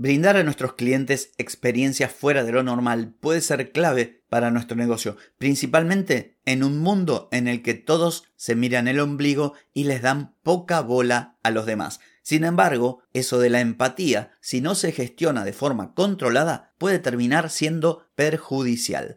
Brindar a nuestros clientes experiencias fuera de lo normal puede ser clave para nuestro negocio, principalmente en un mundo en el que todos se miran el ombligo y les dan poca bola a los demás. Sin embargo, eso de la empatía, si no se gestiona de forma controlada, puede terminar siendo perjudicial.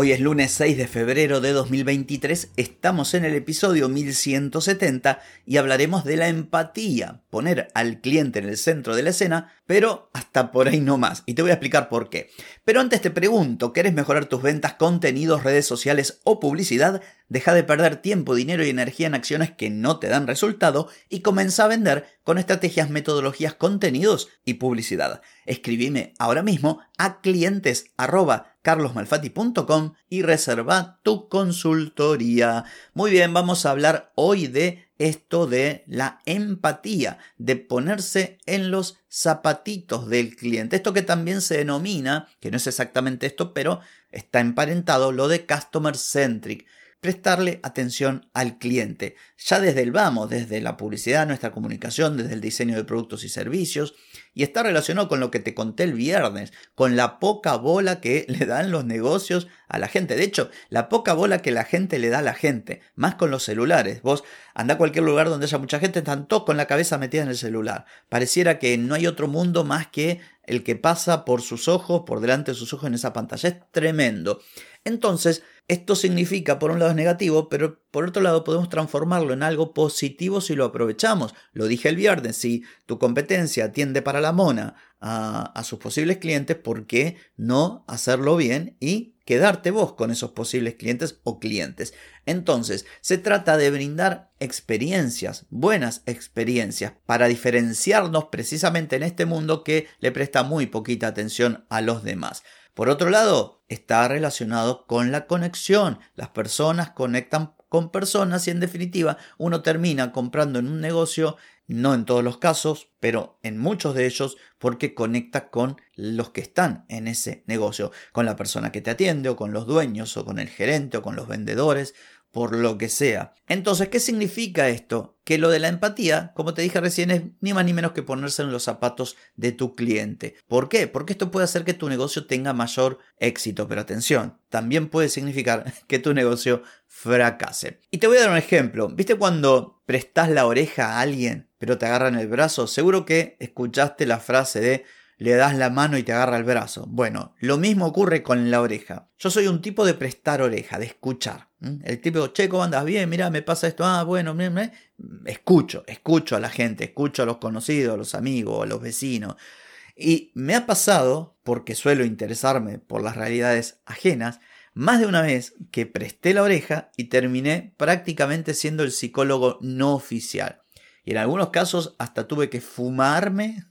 Hoy es lunes 6 de febrero de 2023, estamos en el episodio 1170 y hablaremos de la empatía, poner al cliente en el centro de la escena, pero hasta por ahí no más, y te voy a explicar por qué. Pero antes te pregunto, ¿querés mejorar tus ventas, contenidos, redes sociales o publicidad? Deja de perder tiempo, dinero y energía en acciones que no te dan resultado y comienza a vender con estrategias, metodologías, contenidos y publicidad. Escribime ahora mismo a clientes carlosmalfati.com y reserva tu consultoría. Muy bien, vamos a hablar hoy de esto de la empatía, de ponerse en los zapatitos del cliente. Esto que también se denomina, que no es exactamente esto, pero está emparentado, lo de customer centric prestarle atención al cliente. Ya desde el vamos, desde la publicidad, nuestra comunicación, desde el diseño de productos y servicios, y está relacionado con lo que te conté el viernes, con la poca bola que le dan los negocios a la gente. De hecho, la poca bola que la gente le da a la gente, más con los celulares. Vos anda a cualquier lugar donde haya mucha gente, están todos con la cabeza metida en el celular. Pareciera que no hay otro mundo más que el que pasa por sus ojos, por delante de sus ojos en esa pantalla. Es tremendo. Entonces, esto significa, por un lado es negativo, pero por otro lado podemos transformarlo en algo positivo si lo aprovechamos. Lo dije el viernes, si tu competencia atiende para la mona a, a sus posibles clientes, ¿por qué no hacerlo bien y quedarte vos con esos posibles clientes o clientes? Entonces, se trata de brindar experiencias, buenas experiencias, para diferenciarnos precisamente en este mundo que le presta muy poquita atención a los demás. Por otro lado, está relacionado con la conexión. Las personas conectan con personas y en definitiva uno termina comprando en un negocio, no en todos los casos, pero en muchos de ellos porque conecta con los que están en ese negocio, con la persona que te atiende o con los dueños o con el gerente o con los vendedores por lo que sea. Entonces, ¿qué significa esto? Que lo de la empatía, como te dije recién, es ni más ni menos que ponerse en los zapatos de tu cliente. ¿Por qué? Porque esto puede hacer que tu negocio tenga mayor éxito, pero atención, también puede significar que tu negocio fracase. Y te voy a dar un ejemplo. ¿Viste cuando prestas la oreja a alguien, pero te agarran el brazo? Seguro que escuchaste la frase de le das la mano y te agarra el brazo. Bueno, lo mismo ocurre con la oreja. Yo soy un tipo de prestar oreja, de escuchar. El tipo, che, ¿cómo andas? Bien, mira, me pasa esto. Ah, bueno, escucho, escucho a la gente, escucho a los conocidos, a los amigos, a los vecinos. Y me ha pasado, porque suelo interesarme por las realidades ajenas, más de una vez que presté la oreja y terminé prácticamente siendo el psicólogo no oficial. Y en algunos casos hasta tuve que fumarme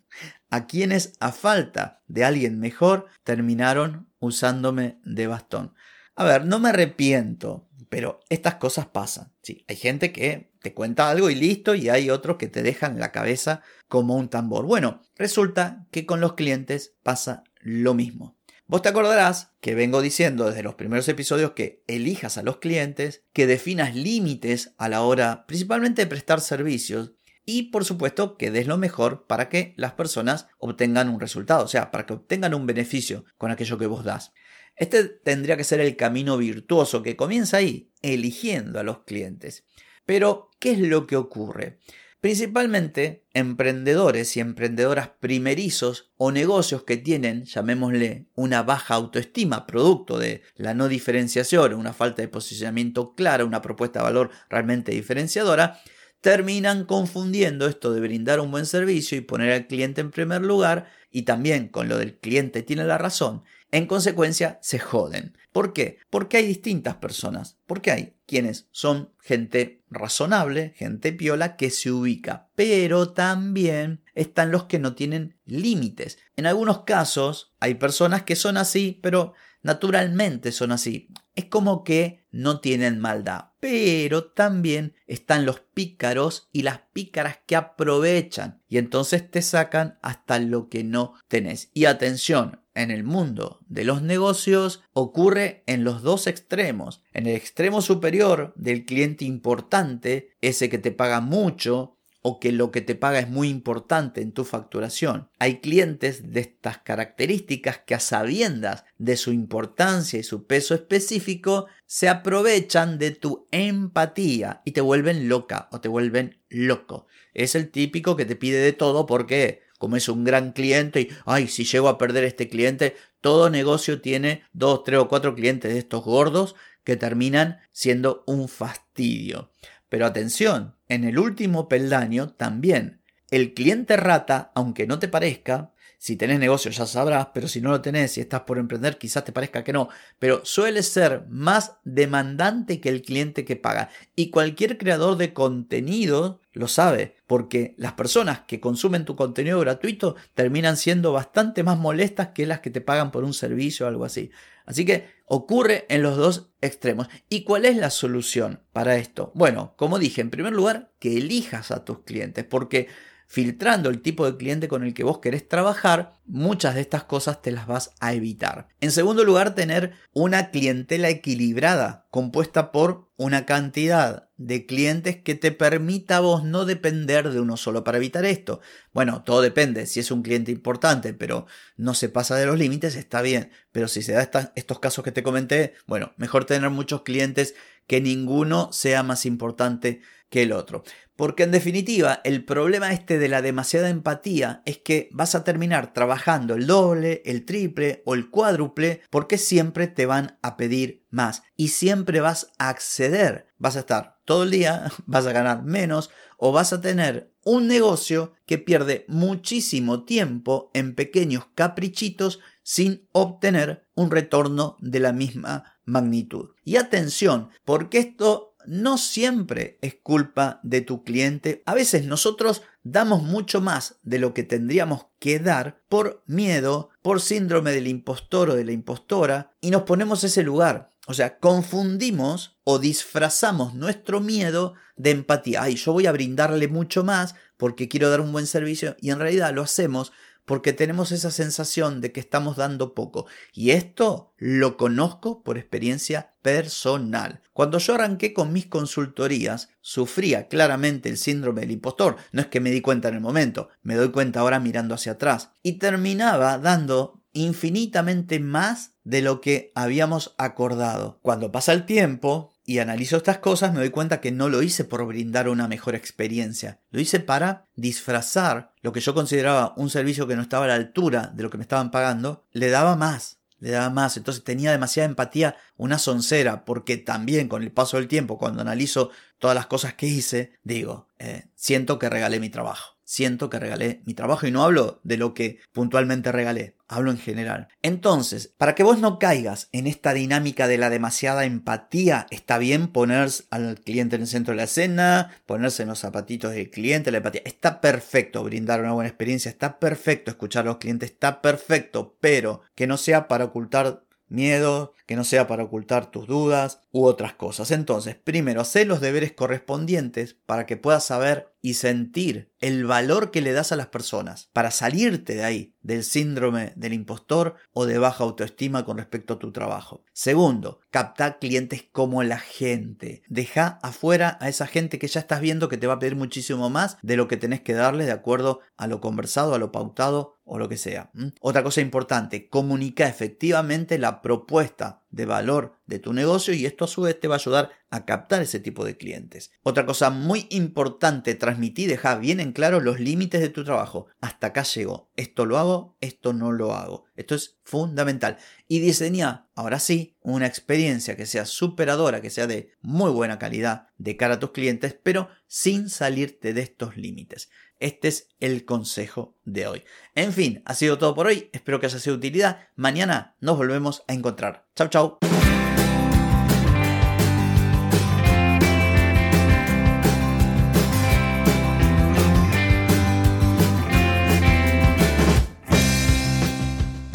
a quienes a falta de alguien mejor terminaron usándome de bastón. A ver, no me arrepiento, pero estas cosas pasan. Sí, hay gente que te cuenta algo y listo, y hay otros que te dejan la cabeza como un tambor. Bueno, resulta que con los clientes pasa lo mismo. Vos te acordarás que vengo diciendo desde los primeros episodios que elijas a los clientes, que definas límites a la hora principalmente de prestar servicios y por supuesto que des lo mejor para que las personas obtengan un resultado, o sea, para que obtengan un beneficio con aquello que vos das. Este tendría que ser el camino virtuoso que comienza ahí, eligiendo a los clientes. Pero, ¿qué es lo que ocurre? Principalmente emprendedores y emprendedoras primerizos o negocios que tienen, llamémosle, una baja autoestima producto de la no diferenciación, una falta de posicionamiento claro, una propuesta de valor realmente diferenciadora, terminan confundiendo esto de brindar un buen servicio y poner al cliente en primer lugar, y también con lo del cliente tiene la razón, En consecuencia, se joden. ¿Por qué? Porque hay distintas personas. Porque hay quienes son gente razonable, gente piola que se ubica. Pero también están los que no tienen límites. En algunos casos hay personas que son así, pero naturalmente son así. Es como que no tienen maldad. Pero también están los pícaros y las pícaras que aprovechan y entonces te sacan hasta lo que no tenés. Y atención, en el mundo de los negocios ocurre en los dos extremos. En el extremo superior del cliente importante, ese que te paga mucho, o que lo que te paga es muy importante en tu facturación. Hay clientes de estas características que a sabiendas de su importancia y su peso específico se aprovechan de tu empatía y te vuelven loca o te vuelven loco. Es el típico que te pide de todo porque como es un gran cliente y, ay, si llego a perder este cliente, todo negocio tiene dos, tres o cuatro clientes de estos gordos que terminan siendo un fastidio. Pero atención, en el último peldaño también. El cliente rata, aunque no te parezca, si tenés negocio ya sabrás, pero si no lo tenés, si estás por emprender, quizás te parezca que no, pero suele ser más demandante que el cliente que paga. Y cualquier creador de contenido lo sabe, porque las personas que consumen tu contenido gratuito terminan siendo bastante más molestas que las que te pagan por un servicio o algo así. Así que ocurre en los dos extremos. ¿Y cuál es la solución para esto? Bueno, como dije, en primer lugar, que elijas a tus clientes, porque filtrando el tipo de cliente con el que vos querés trabajar, muchas de estas cosas te las vas a evitar. En segundo lugar, tener una clientela equilibrada, compuesta por una cantidad de clientes que te permita a vos no depender de uno solo para evitar esto. Bueno, todo depende, si es un cliente importante, pero no se pasa de los límites, está bien, pero si se da estos casos que te comenté, bueno, mejor tener muchos clientes que ninguno sea más importante que el otro. Porque en definitiva, el problema este de la demasiada empatía es que vas a terminar trabajando el doble, el triple o el cuádruple porque siempre te van a pedir más y siempre vas a acceder. Vas a estar todo el día, vas a ganar menos o vas a tener un negocio que pierde muchísimo tiempo en pequeños caprichitos sin obtener un retorno de la misma magnitud. Y atención, porque esto no siempre es culpa de tu cliente. A veces nosotros damos mucho más de lo que tendríamos que dar por miedo, por síndrome del impostor o de la impostora y nos ponemos ese lugar. O sea, confundimos o disfrazamos nuestro miedo de empatía. Ay, yo voy a brindarle mucho más porque quiero dar un buen servicio y en realidad lo hacemos porque tenemos esa sensación de que estamos dando poco. Y esto lo conozco por experiencia personal. Cuando yo arranqué con mis consultorías, sufría claramente el síndrome del impostor. No es que me di cuenta en el momento, me doy cuenta ahora mirando hacia atrás. Y terminaba dando infinitamente más de lo que habíamos acordado. Cuando pasa el tiempo, y analizo estas cosas, me doy cuenta que no lo hice por brindar una mejor experiencia. Lo hice para disfrazar lo que yo consideraba un servicio que no estaba a la altura de lo que me estaban pagando. Le daba más, le daba más. Entonces tenía demasiada empatía, una soncera, porque también con el paso del tiempo, cuando analizo todas las cosas que hice, digo, eh, siento que regalé mi trabajo siento que regalé mi trabajo y no hablo de lo que puntualmente regalé, hablo en general. Entonces, para que vos no caigas en esta dinámica de la demasiada empatía, está bien poner al cliente en el centro de la escena, ponerse en los zapatitos del cliente, la empatía. Está perfecto brindar una buena experiencia, está perfecto escuchar a los clientes, está perfecto, pero que no sea para ocultar miedo, que no sea para ocultar tus dudas u otras cosas. Entonces, primero, haz los deberes correspondientes para que puedas saber y sentir el valor que le das a las personas, para salirte de ahí, del síndrome del impostor o de baja autoestima con respecto a tu trabajo. Segundo, capta clientes como la gente. Deja afuera a esa gente que ya estás viendo que te va a pedir muchísimo más de lo que tenés que darle de acuerdo a lo conversado, a lo pautado o lo que sea. Otra cosa importante, comunica efectivamente la propuesta de valor de tu negocio y esto a su vez te va a ayudar a captar ese tipo de clientes. Otra cosa muy importante, transmití, deja bien en claro los límites de tu trabajo. Hasta acá llegó. Esto lo hago, esto no lo hago. Esto es fundamental. Y diseña, ahora sí, una experiencia que sea superadora, que sea de muy buena calidad de cara a tus clientes, pero sin salirte de estos límites. Este es el consejo de hoy. En fin, ha sido todo por hoy. Espero que haya sido de utilidad. Mañana nos volvemos a encontrar. Chao, chao.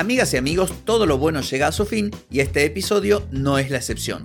Amigas y amigos, todo lo bueno llega a su fin y este episodio no es la excepción.